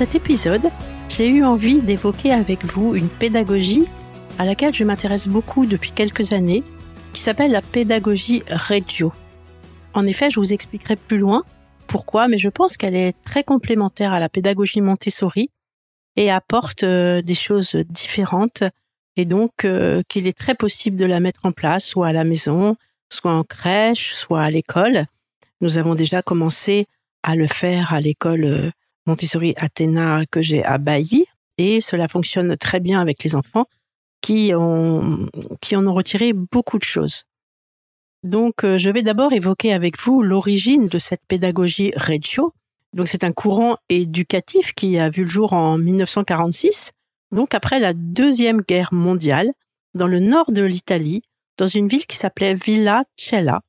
cet épisode, j'ai eu envie d'évoquer avec vous une pédagogie à laquelle je m'intéresse beaucoup depuis quelques années, qui s'appelle la pédagogie Reggio. En effet, je vous expliquerai plus loin pourquoi, mais je pense qu'elle est très complémentaire à la pédagogie Montessori et apporte euh, des choses différentes et donc euh, qu'il est très possible de la mettre en place soit à la maison, soit en crèche, soit à l'école. Nous avons déjà commencé à le faire à l'école euh, Montessori Athéna que j'ai à Bailly et cela fonctionne très bien avec les enfants qui, ont, qui en ont retiré beaucoup de choses. Donc, euh, je vais d'abord évoquer avec vous l'origine de cette pédagogie Reggio. Donc, c'est un courant éducatif qui a vu le jour en 1946, donc après la Deuxième Guerre mondiale, dans le nord de l'Italie, dans une ville qui s'appelait Villa Cella.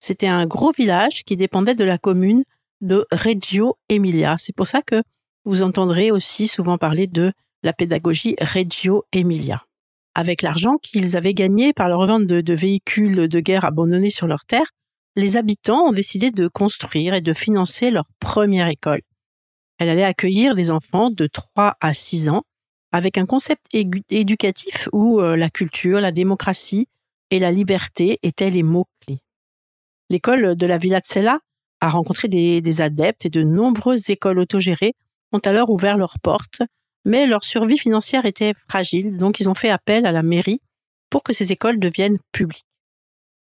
C'était un gros village qui dépendait de la commune de Reggio Emilia. C'est pour ça que vous entendrez aussi souvent parler de la pédagogie Reggio Emilia. Avec l'argent qu'ils avaient gagné par la revente de, véhicules de guerre abandonnés sur leur terre, les habitants ont décidé de construire et de financer leur première école. Elle allait accueillir des enfants de 3 à 6 ans avec un concept éducatif où euh, la culture, la démocratie et la liberté étaient les mots-clés. L'école de la Villa Sella a rencontré des, adeptes et de nombreuses écoles autogérées ont alors ouvert leurs portes, mais leur survie financière était fragile, donc ils ont fait appel à la mairie pour que ces écoles deviennent publiques.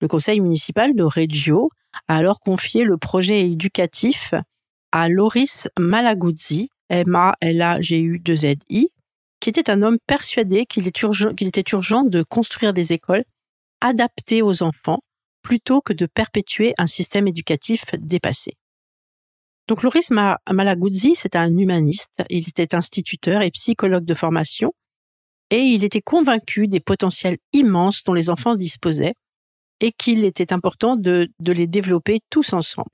Le conseil municipal de Reggio a alors confié le projet éducatif à Loris Malaguzzi, M-A-L-A-G-U-2-Z-I, qui était un homme persuadé qu'il était urgent de construire des écoles adaptées aux enfants plutôt que de perpétuer un système éducatif dépassé. Donc Loris Malaguzzi, c'est un humaniste, il était instituteur et psychologue de formation, et il était convaincu des potentiels immenses dont les enfants disposaient et qu'il était important de, les développer tous ensemble.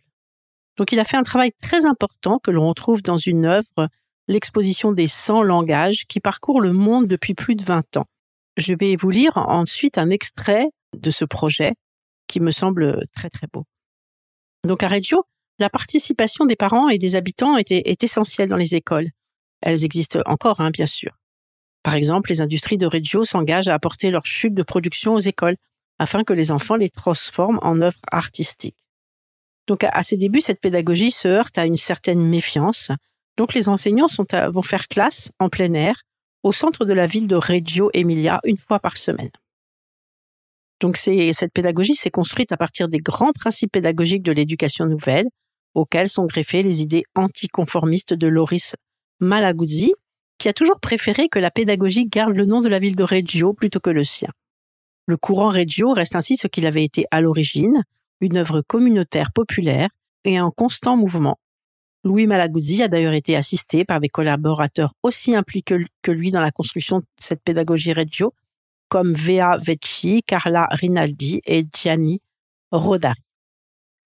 Donc il a fait un travail très important que l'on retrouve dans une œuvre, l'exposition des 100 langages, qui parcourt le monde depuis plus de 20 ans. Je vais vous lire ensuite un extrait de ce projet qui me semble très très beau. Donc à Reggio, la participation des parents et des habitants est, essentielle dans les écoles. Elles existent encore, hein, bien sûr. Par exemple, les industries de Reggio s'engagent à apporter leur chute de production aux écoles afin que les enfants les transforment en œuvres artistiques. Donc à ses débuts, cette pédagogie se heurte à une certaine méfiance. Donc les enseignants sont vont faire classe en plein air au centre de la ville de Reggio Emilia une fois par semaine. Donc cette pédagogie s'est construite à partir des grands principes pédagogiques de l'éducation nouvelle, auxquels sont greffées les idées anticonformistes de Loris Malaguzzi, qui a toujours préféré que la pédagogie garde le nom de la ville de Reggio plutôt que le sien. Le courant Reggio reste ainsi ce qu'il avait été à l'origine, une œuvre communautaire populaire et en constant mouvement. Louis Malaguzzi a d'ailleurs été assisté par des collaborateurs aussi impliqués que lui dans la construction de cette pédagogie Reggio, comme Vea Vecchi, Carla Rinaldi et Gianni Rodari.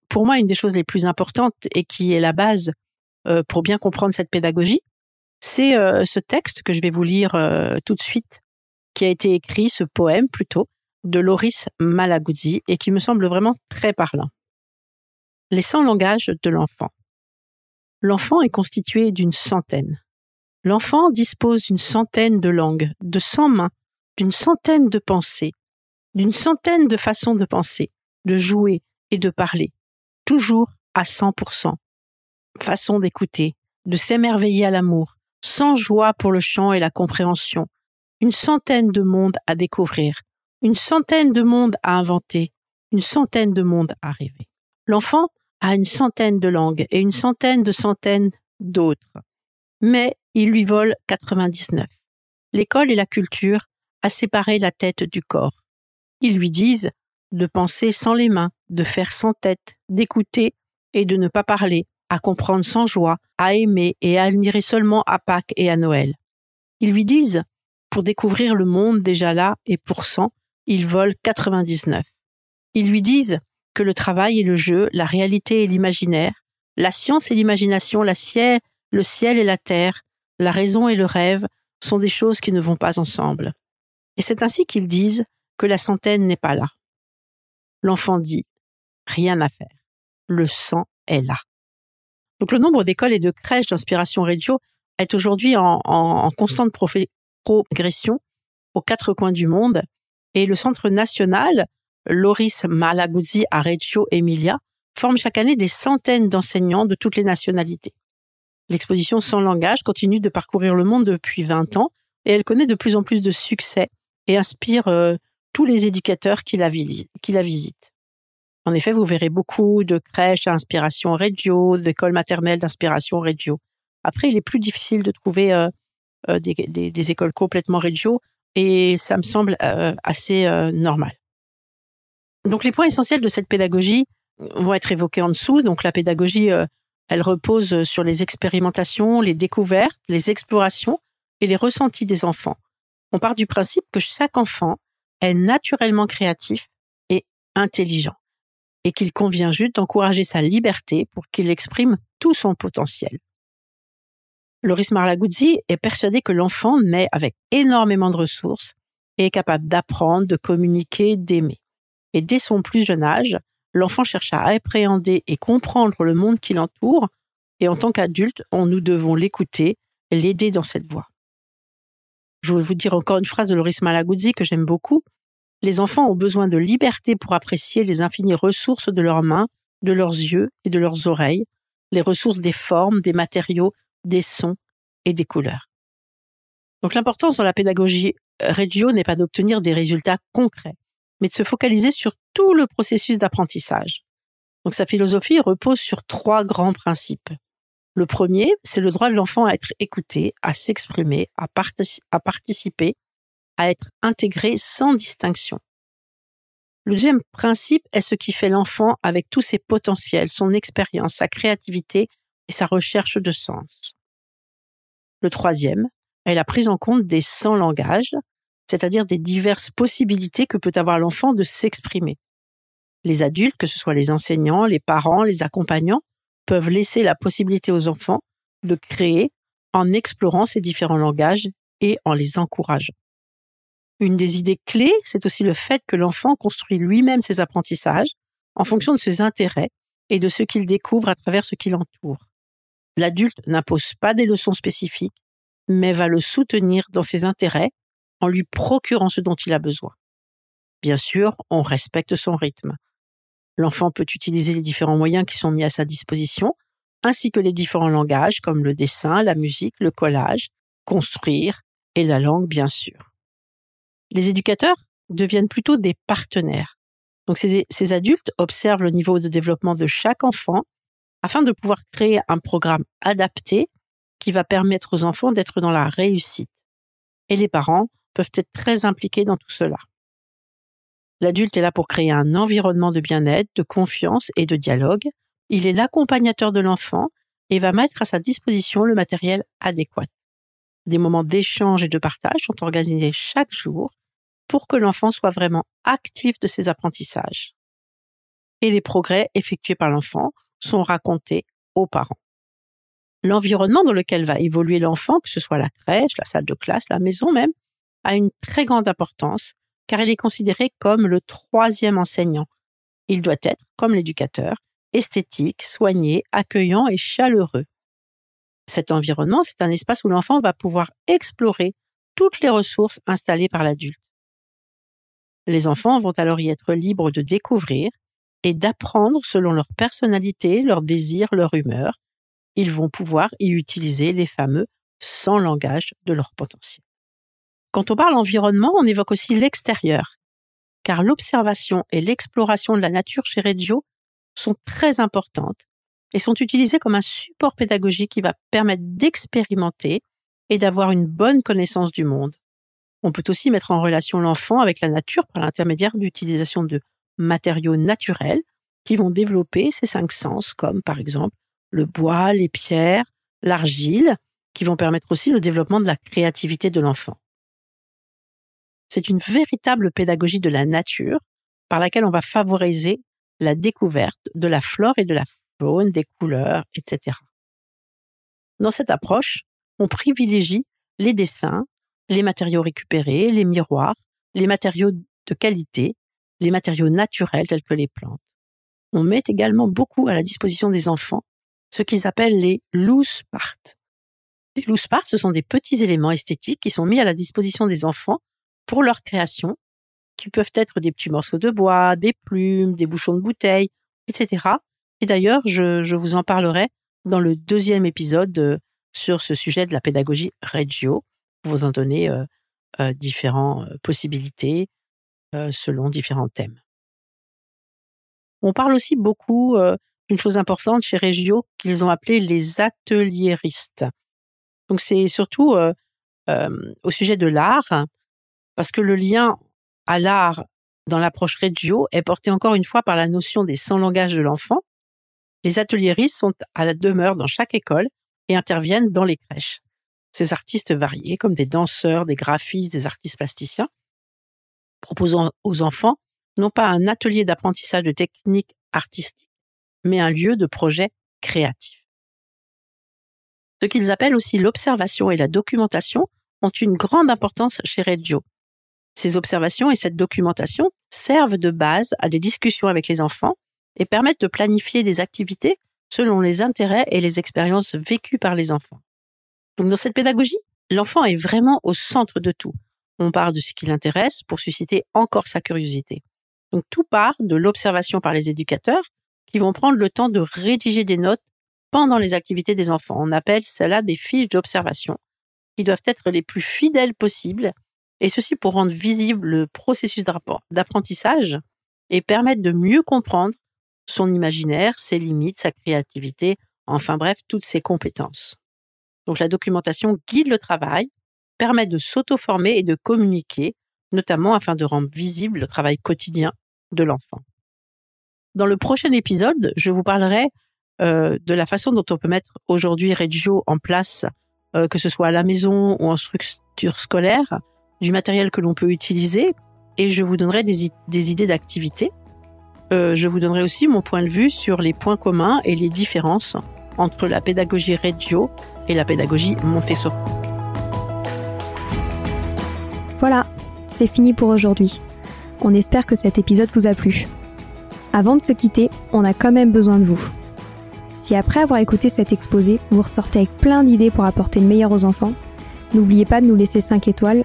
Pour moi, une des choses les plus importantes et qui est la base euh, pour bien comprendre cette pédagogie, c'est euh, ce texte que je vais vous lire euh, tout de suite, qui a été écrit, ce poème plutôt, de Loris Malaguzzi et qui me semble vraiment très parlant. Les 100 langages de l'enfant. L'enfant est constitué d'une centaine. L'enfant dispose d'une centaine de langues, de cent mains, d'une centaine de pensées, d'une centaine de façons de penser, de jouer et de parler, toujours à 100%. Façon d'écouter, de s'émerveiller à l'amour, sans joie pour le chant et la compréhension, une centaine de mondes à découvrir, une centaine de mondes à inventer, une centaine de mondes à rêver. L'enfant a une centaine de langues et une centaine de centaines d'autres. Mais il lui vole 99. L'école et la culture a séparé la tête du corps. Ils lui disent de penser sans les mains, de faire sans tête, d'écouter et de ne pas parler, à comprendre sans joie, à aimer et à admirer seulement à Pâques et à Noël. Ils lui disent, pour découvrir le monde déjà là et pour cent, ils volent 99. Ils lui disent que le travail et le jeu, la réalité et l'imaginaire, la science et l'imagination, la le ciel et la terre, la raison et le rêve sont des choses qui ne vont pas ensemble. Et c'est ainsi qu'ils disent que la centaine n'est pas là. L'enfant dit Rien à faire. Le sang est là. Donc le nombre d'écoles et de crèches d'inspiration Reggio est aujourd'hui en, constante progression aux quatre coins du monde et le Centre national Loris Malaguzzi à Reggio Emilia forme chaque année des centaines d'enseignants de toutes les nationalités. L'exposition Sans langage continue de parcourir le monde depuis 20 ans et elle connaît de plus en plus de succès et inspire euh, tous les éducateurs qui la, qui la visitent. En effet, vous verrez beaucoup de crèches à inspiration Reggio, d'écoles maternelles d'inspiration Reggio. Après, il est plus difficile de trouver euh, euh, des, écoles complètement Reggio et ça me semble assez normal. Donc, les points essentiels de cette pédagogie vont être évoqués en dessous. Donc, la pédagogie, elle repose sur les expérimentations, les découvertes, les explorations et les ressentis des enfants. On part du principe que chaque enfant est naturellement créatif et intelligent et qu'il convient juste d'encourager sa liberté pour qu'il exprime tout son potentiel. Loris Marlaguzzi est persuadé que l'enfant naît avec énormément de ressources et est capable d'apprendre, de communiquer, d'aimer. Et dès son plus jeune âge, l'enfant cherche à appréhender et comprendre le monde qui l'entoure, et en tant qu'adulte, nous devons l'écouter, l'aider dans cette voie. Je vais vous dire encore une phrase de Loris Malaguzzi que j'aime beaucoup. Les enfants ont besoin de liberté pour apprécier les infinies ressources de leurs mains, de leurs yeux et de leurs oreilles, les ressources des formes, des matériaux, des sons et des couleurs. Donc l'importance dans la pédagogie Reggio n'est pas d'obtenir des résultats concrets, mais de se focaliser sur tout le processus d'apprentissage. Donc sa philosophie repose sur trois grands principes. Le premier, c'est le droit de l'enfant à être écouté, à s'exprimer, à, participer, à être intégré sans distinction. Le deuxième principe est ce qui fait l'enfant avec tous ses potentiels, son expérience, sa créativité et sa recherche de sens. Le troisième est la prise en compte des 100 langages, c'est-à-dire des diverses possibilités que peut avoir l'enfant de s'exprimer. Les adultes, que ce soit les enseignants, les parents, les accompagnants, peuvent laisser la possibilité aux enfants de créer en explorant ces différents langages et en les encourageant. Une des idées clés, c'est aussi le fait que l'enfant construit lui-même ses apprentissages en fonction de ses intérêts et de ce qu'il découvre à travers ce qui l'entoure. L'adulte n'impose pas des leçons spécifiques, mais va le soutenir dans ses intérêts en lui procurant ce dont il a besoin. Bien sûr, on respecte son rythme. L'enfant peut utiliser les différents moyens qui sont mis à sa disposition, ainsi que les différents langages comme le dessin, la musique, le collage, construire et la langue, bien sûr. Les éducateurs deviennent plutôt des partenaires. Donc ces, adultes observent le niveau de développement de chaque enfant afin de pouvoir créer un programme adapté qui va permettre aux enfants d'être dans la réussite. Et les parents peuvent être très impliqués dans tout cela. L'adulte est là pour créer un environnement de bien-être, de confiance et de dialogue. Il est l'accompagnateur de l'enfant et va mettre à sa disposition le matériel adéquat. Des moments d'échange et de partage sont organisés chaque jour pour que l'enfant soit vraiment actif de ses apprentissages. et les progrès effectués par l'enfant sont racontés aux parents. L'environnement dans lequel va évoluer l'enfant, que ce soit la crèche, la salle de classe, la maison même, a une très grande importance car il est considéré comme le troisième enseignant. Il doit être, comme l'éducateur, esthétique, soigné, accueillant et chaleureux. Cet environnement, c'est un espace où l'enfant va pouvoir explorer toutes les ressources installées par l'adulte. Les enfants vont alors y être libres de découvrir et d'apprendre selon leur personnalité, leurs désirs, leur humeur. Ils vont pouvoir y utiliser les fameux sans langage de leur potentiel. Quand on parle environnement, on évoque aussi l'extérieur, car l'observation et l'exploration de la nature chez Reggio sont très importantes et sont utilisées comme un support pédagogique qui va permettre d'expérimenter et d'avoir une bonne connaissance du monde. On peut aussi mettre en relation l'enfant avec la nature par l'intermédiaire d'utilisation de matériaux naturels qui vont développer ces cinq sens, comme par exemple le bois, les pierres, l'argile, qui vont permettre aussi le développement de la créativité de l'enfant. C'est une véritable pédagogie de la nature par laquelle on va favoriser la découverte de la flore et de la faune, des couleurs, etc. Dans cette approche, on privilégie les dessins, les matériaux récupérés, les miroirs, les matériaux de qualité, les matériaux naturels tels que les plantes. On met également beaucoup à la disposition des enfants ce qu'ils appellent les loose parts. Les loose parts, ce sont des petits éléments esthétiques qui sont mis à la disposition des enfants pour leur création, qui peuvent être des petits morceaux de bois, des plumes, des bouchons de bouteilles, etc. Et d'ailleurs, je, vous en parlerai dans le deuxième épisode euh, sur ce sujet de la pédagogie Reggio, pour vous en donner euh, euh, différentes possibilités selon différents thèmes. On parle aussi beaucoup d'une chose importante chez Reggio qu'ils ont appelé les atelieristes. Donc c'est surtout au sujet de l'art parce que le lien à l'art dans l'approche Reggio est porté encore une fois par la notion des sans langages de l'enfant. Les ateliéristes sont à la demeure dans chaque école et interviennent dans les crèches. Ces artistes variés, comme des danseurs, des graphistes, des artistes plasticiens, proposant aux enfants non pas un atelier d'apprentissage de techniques artistiques, mais un lieu de projet créatif. Ce qu'ils appellent aussi l'observation et la documentation ont une grande importance chez Reggio. Ces observations et cette documentation servent de base à des discussions avec les enfants et permettent de planifier des activités selon les intérêts et les expériences vécues par les enfants. Donc dans cette pédagogie, l'enfant est vraiment au centre de tout. On part de ce qui l'intéresse pour susciter encore sa curiosité. Donc tout part de l'observation par les éducateurs qui vont prendre le temps de rédiger des notes pendant les activités des enfants. On appelle cela des fiches d'observation qui doivent être les plus fidèles possibles et ceci pour rendre visible le processus d'apprentissage et permettre de mieux comprendre son imaginaire, ses limites, sa créativité, enfin bref, toutes ses compétences. Donc la documentation guide le travail, permet de s'auto-former et de communiquer, notamment afin de rendre visible le travail quotidien de l'enfant. Dans le prochain épisode, je vous parlerai euh, de la façon dont on peut mettre aujourd'hui Reggio en place, euh, que ce soit à la maison ou en structure scolaire, du matériel que l'on peut utiliser et je vous donnerai des, idées d'activités. Euh, je vous donnerai aussi mon point de vue sur les points communs et les différences entre la pédagogie Reggio et la pédagogie Montessori. Voilà, c'est fini pour aujourd'hui. On espère que cet épisode vous a plu. Avant de se quitter, on a quand même besoin de vous. Si après avoir écouté cet exposé, vous ressortez avec plein d'idées pour apporter le meilleur aux enfants, n'oubliez pas de nous laisser 5 étoiles